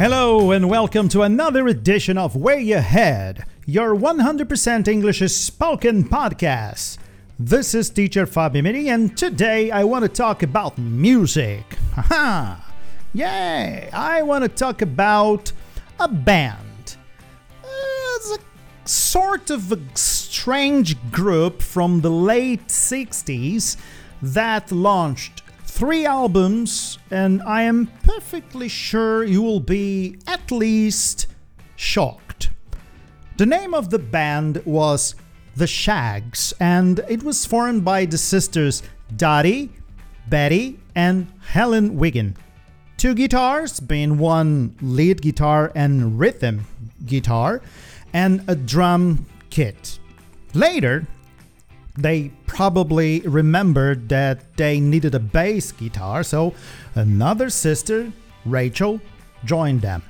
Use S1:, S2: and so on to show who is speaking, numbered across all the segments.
S1: Hello and welcome to another edition of Way Ahead, your 100% English spoken podcast. This is teacher Fabi Mini and today I want to talk about music. Haha! Yay! I want to talk about a band. Uh, It's a sort of a strange group from the late 60s that launched three albums, and I am perfectly sure you will be at least shocked. The name of the band was The Shaggs, and it was formed by the sisters Dottie, Betty, and Helen Wiggin. Two guitars, being one lead guitar and rhythm guitar, and a drum kit. Later, they probably remembered that they needed a bass guitar, so another sister, Rachel, joined them.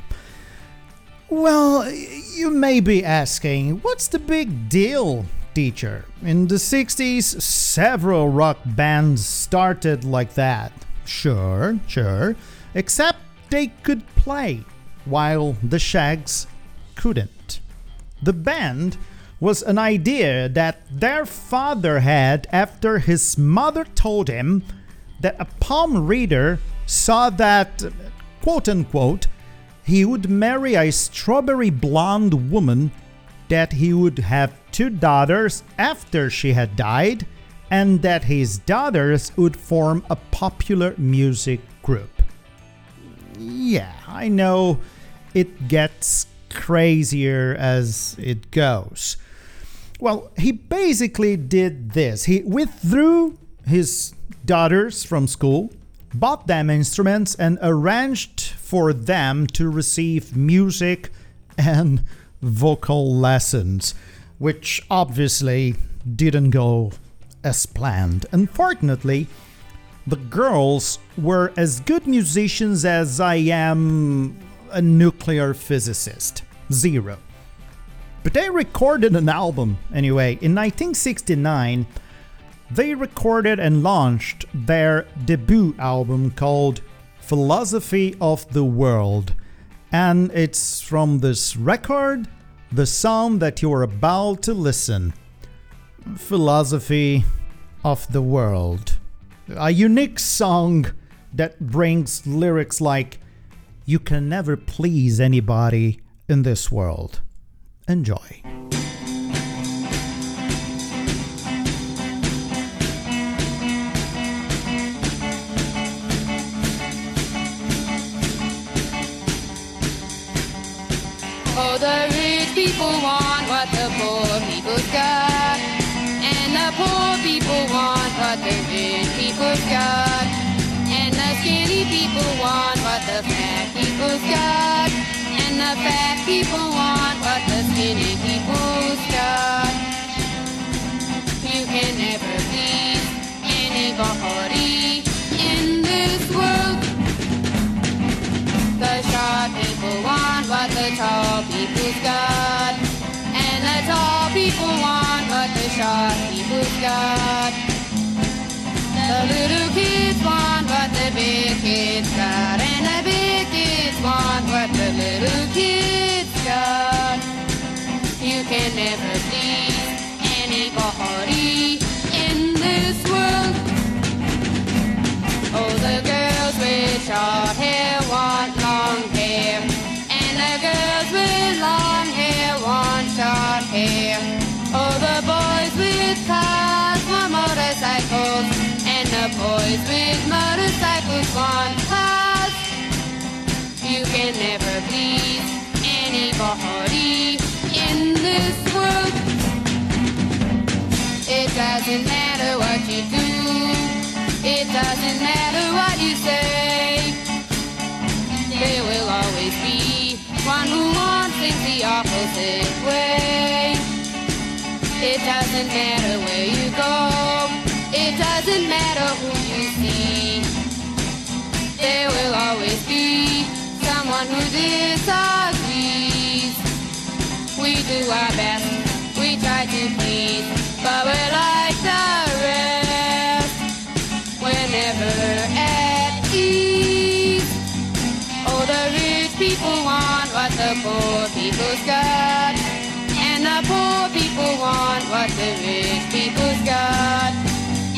S1: Well, you may be asking, what's the big deal, teacher? In the 60s, several rock bands started like that. Sure, sure, except they could play, while the Shaggs couldn't. The band was an idea that their father had after his mother told him that a palm reader saw that, quote unquote, he would marry a strawberry blonde woman, that he would have two daughters after she had died, and that his daughters would form a popular music group. Yeah, I know it gets crazier as it goes. Well, he basically did this. He withdrew his daughters from school, bought them instruments, and arranged for them to receive music and vocal lessons, which obviously didn't go as planned. Unfortunately, the girls were as good musicians as I am a nuclear physicist. Zero. But they recorded an album anyway. In 1969, they recorded and launched their debut album called Philosophy of the World. And it's from this record, the song that you're about to listen Philosophy of the World. A unique song that brings lyrics like, You can never please anybody in this world. Enjoy.
S2: Oh, the rich people want what the poor people's got. And the poor people want what the rich people's got. And the skinny people want what the fat people's got. And the fat people want anybody in this world. The short people want what the tall people's got. And the tall people want what the short people's got. The little kids want what the big kids boys with motorcycles want cars. You can never please anybody in this world. It doesn't matter what you do. It doesn't matter what you say. There will always be one who wants things the opposite way. It doesn't matter where you go. It doesn't matter who disagrees. We do our best, we try to please, but we're like the rest. We're never at ease. Oh, the rich people want what the poor people's got, and the poor people want what the rich people's got.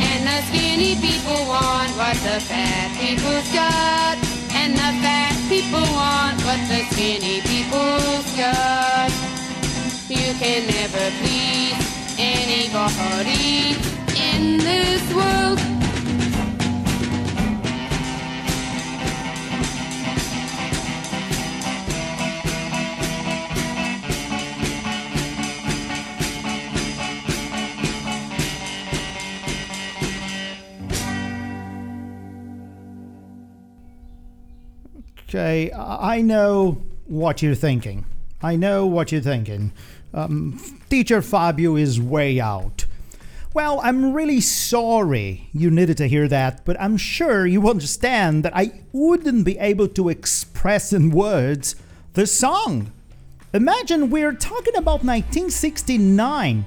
S2: And the skinny people want what the fat people's got, and the fat people want what the skinny people's got. You can never please anybody in this world.
S1: Okay, I know what you're thinking. I know what you're thinking. Um, Teacher Fabio is way out. Well, I'm really sorry you needed to hear that, but I'm sure you understand that I wouldn't be able to express in words the song. Imagine we're talking about 1969,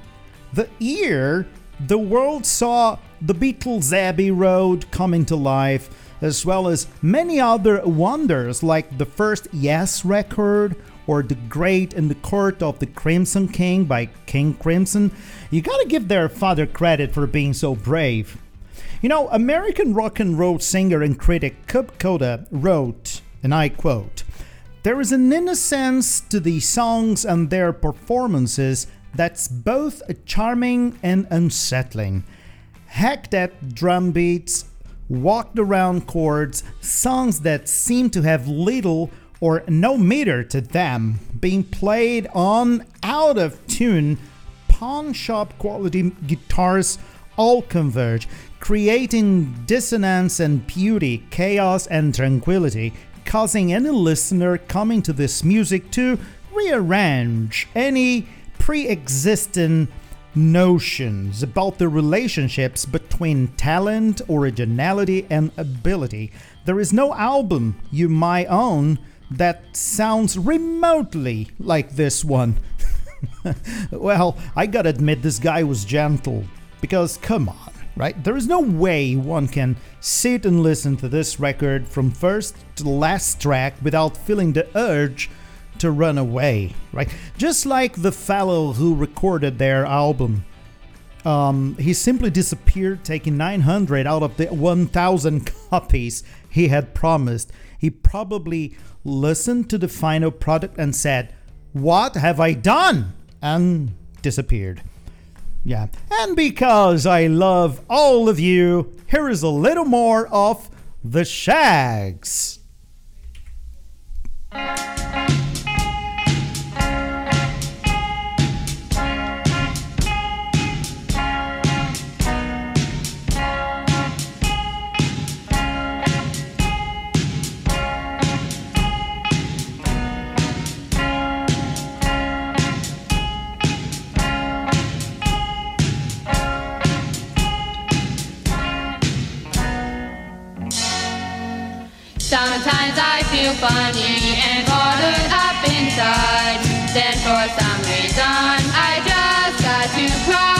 S1: the year the world saw the Beatles' Abbey Road coming to life, as well as many other wonders like the first Yes record or The Great in the Court of the Crimson King by King Crimson. You gotta give their father credit for being so brave. You know, American rock and roll singer and critic Cub Koda wrote, and I quote, There is an innocence to the songs and their performances that's both charming and unsettling. Hacked at drum beats, walked around chords, songs that seem to have little or no meter to them, being played on out of tune, pawn shop quality guitars all converge, creating dissonance and beauty, chaos and tranquility, causing any listener coming to this music to rearrange any pre existing notions about the relationships between talent, originality, and ability. There is no album you might own that sounds remotely like this one. well, I gotta admit, this guy was gentle. Because, come on, right? There is no way one can sit and listen to this record from first to last track without feeling the urge to run away, right? Just like the fellow who recorded their album. Um, he simply disappeared, taking 900 out of the 1,000 copies he had promised. He probably listened to the final product and said, What have I done? and disappeared. Yeah. And because I love all of you, here is a little more of the
S2: Shaggs. Feel funny and bothered up inside. Then for some reason I just got to cry.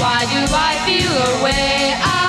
S2: Why do I feel the way I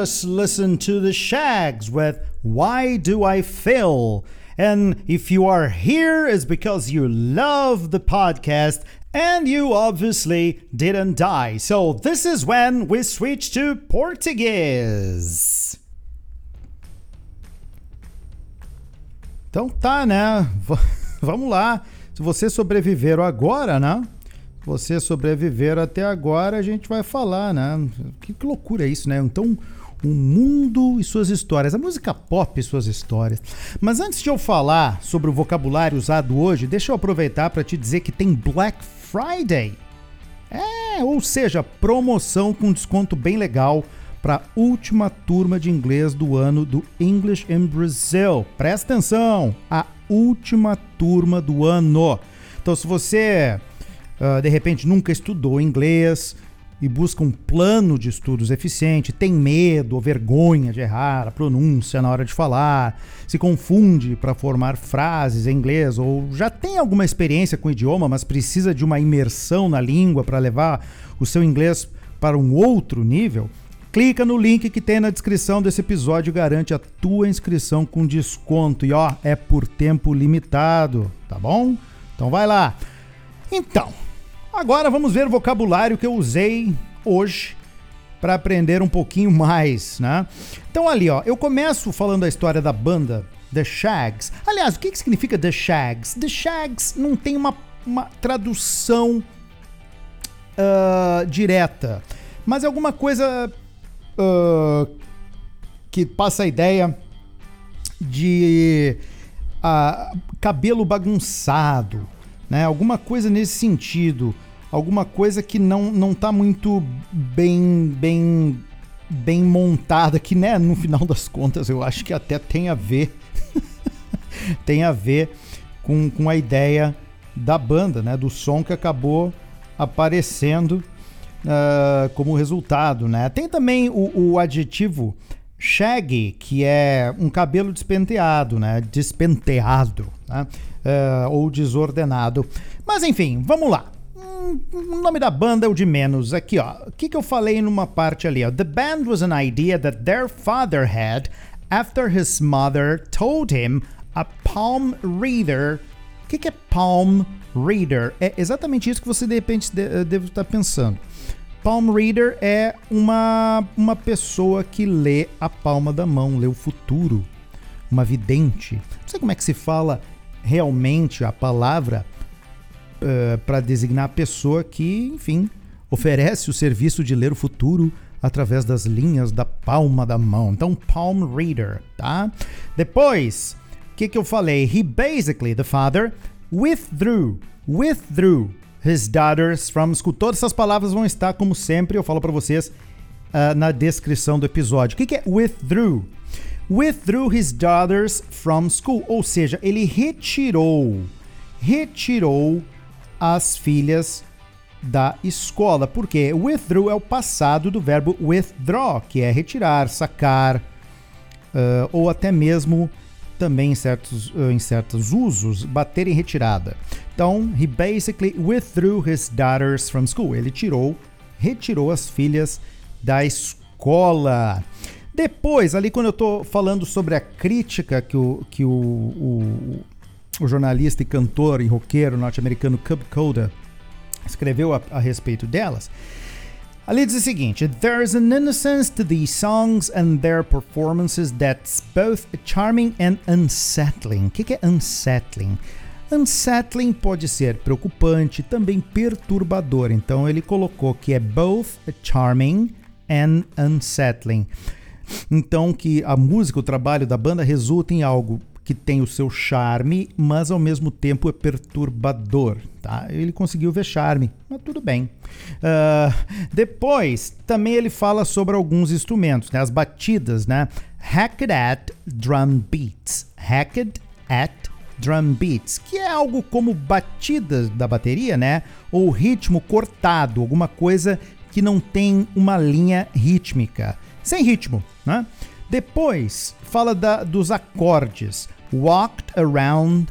S2: just
S1: listened to the Shags with Why Do I Fail? And if you are here, it's because you love the podcast and you obviously didn't die. So this is when we switch to Portuguese. Então tá, né? V- Vamos lá. Se você sobreviveram agora, né? Se você sobreviveram até agora, a gente vai falar, né? Que, que loucura isso, né? Então, o mundo e suas histórias, a música pop e suas histórias. Mas antes de eu falar sobre o vocabulário usado hoje, deixa eu aproveitar para te dizer que tem Black Friday. É, ou seja, promoção com desconto bem legal para a última turma de inglês do ano do English in Brazil. Presta atenção, a última turma do ano. Então, se você ah, de repente nunca estudou inglês e busca um plano de estudos eficiente, tem medo ou vergonha de errar a pronúncia na hora de falar, se confunde para formar frases em inglês ou já tem alguma experiência com o idioma, mas precisa de uma imersão na língua para levar o seu inglês para um outro nível, clica no link que tem na descrição desse episódio e garante a tua inscrição com desconto. E ó, é por tempo limitado, tá bom? Então vai lá. Então, agora vamos ver o vocabulário que eu usei hoje para aprender um pouquinho mais, né? Então ali, ó, eu começo falando a história da banda The Shags. Aliás, o que, que significa The Shags? The Shags não tem uma, uma tradução ah, direta, mas é alguma coisa ah, que passa a ideia de ah, cabelo bagunçado, né? Alguma coisa nesse sentido, alguma coisa que não não tá muito bem bem bem montada, que né, no final das contas eu acho que até tem a ver tem a ver com, com a ideia da banda, né, do som que acabou aparecendo ah, como resultado, né? Tem também o, o adjetivo shaggy, que é um cabelo despenteado, né? Despenteado, né? Ah, ou desordenado. Mas enfim, vamos lá. Hum, O nome da banda é o de menos. Aqui, ó. O que, que eu falei numa parte ali, ó? The band was an idea that their father had after his mother told him a palm reader. O que, que é palm reader? É exatamente isso que você de repente de- deve estar pensando. Palm reader é uma, uma pessoa que lê a palma da mão, lê o futuro, uma vidente. Não sei como é que se fala realmente a palavra para designar a pessoa que, enfim, oferece o serviço de ler o futuro através das linhas da palma da mão. Então, palm reader, tá? Depois, o que, que eu falei? He basically, the father, withdrew. Withdrew. his daughters from school. Todas essas palavras vão estar, como sempre, eu falo para vocês uh, na descrição do episódio. O que, que é withdrew? Withdrew his daughters from school, ou seja, ele retirou, retirou as filhas da escola. Por quê? Withdrew é o passado do verbo withdraw, que é retirar, sacar, uh, ou até mesmo também em certos, uh, em certos usos, bater em retirada. Então, he basically withdrew his daughters from school. Ele tirou, retirou as filhas da escola. Depois, ali quando eu estou falando sobre a crítica que o, que o, o, o jornalista e cantor e roqueiro norte-americano Cub Coda escreveu a, a respeito delas, Ali diz o seguinte: There's an innocence to these songs and their performances that's both charming and unsettling. O que, que é unsettling? Unsettling pode ser preocupante, também perturbador. Então ele colocou que é both charming and unsettling. Então que a música, o trabalho da banda resulta em algo que tem o seu charme, mas ao mesmo tempo é perturbador. Tá? Ele conseguiu ver charme, mas tudo bem. Uh, depois, também ele fala sobre alguns instrumentos, né? as batidas, né? Hacked at drum beats. Hacked at drum beats, que é algo como batidas da bateria, né? Ou ritmo cortado, alguma coisa que não tem uma linha rítmica, sem ritmo, né? Depois fala da, dos acordes walked around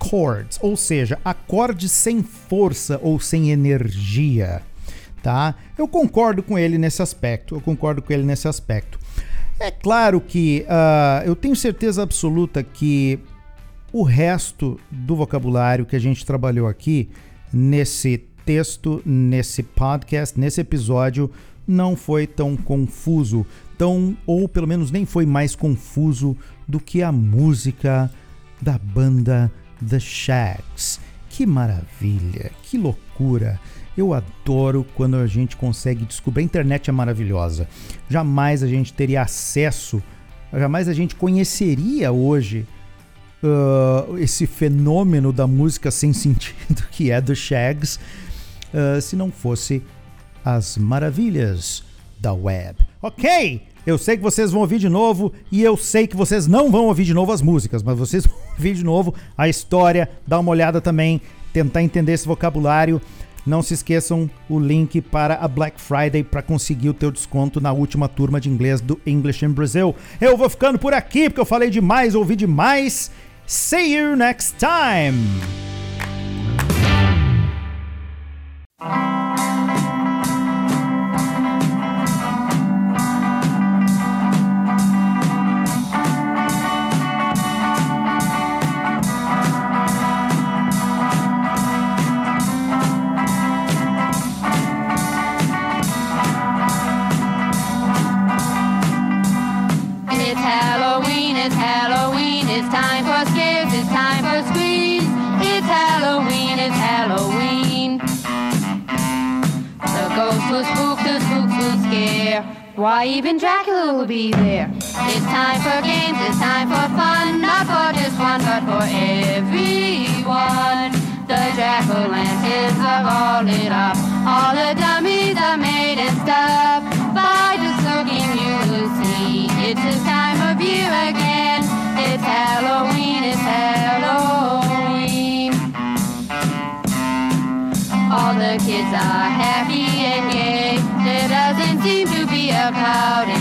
S1: chords, ou seja, acordes sem força ou sem energia, tá? Eu concordo com ele nesse aspecto, eu concordo com ele nesse aspecto. É claro que uh, eu tenho certeza absoluta que o resto do vocabulário que a gente trabalhou aqui nesse texto, nesse podcast, nesse episódio, não foi tão confuso, tão ou pelo menos nem foi mais confuso do que a música da banda The Shags. Que maravilha, que loucura! Eu adoro quando a gente consegue descobrir. A internet é maravilhosa. Jamais a gente teria acesso, jamais a gente conheceria hoje uh, esse fenômeno da música sem sentido que é The Shags, uh, se não fosse as maravilhas da web. Ok, eu sei que vocês vão ouvir de novo e eu sei que vocês não vão ouvir de novo as músicas, mas vocês vão ouvir de novo a história, dar uma olhada também, tentar entender esse vocabulário. Não se esqueçam o link para a Black Friday para conseguir o teu desconto na última turma de inglês do English in Brazil. Eu vou ficando por aqui porque eu falei demais, ouvi demais. See you next time.
S2: Why even Dracula will be there. It's time for games, it's time for fun, not for just one, but for everyone. The jack-o'-lanterns are all lit up, all the dummies are made and stuff. By just looking you'll see, it's this time of year again. It's Halloween, it's Halloween. All the kids are happy to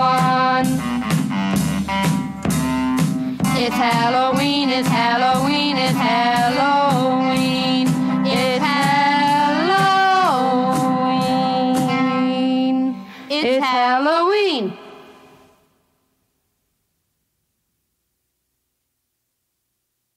S2: everyone. It's Halloween, it's Halloween, it's Halloween.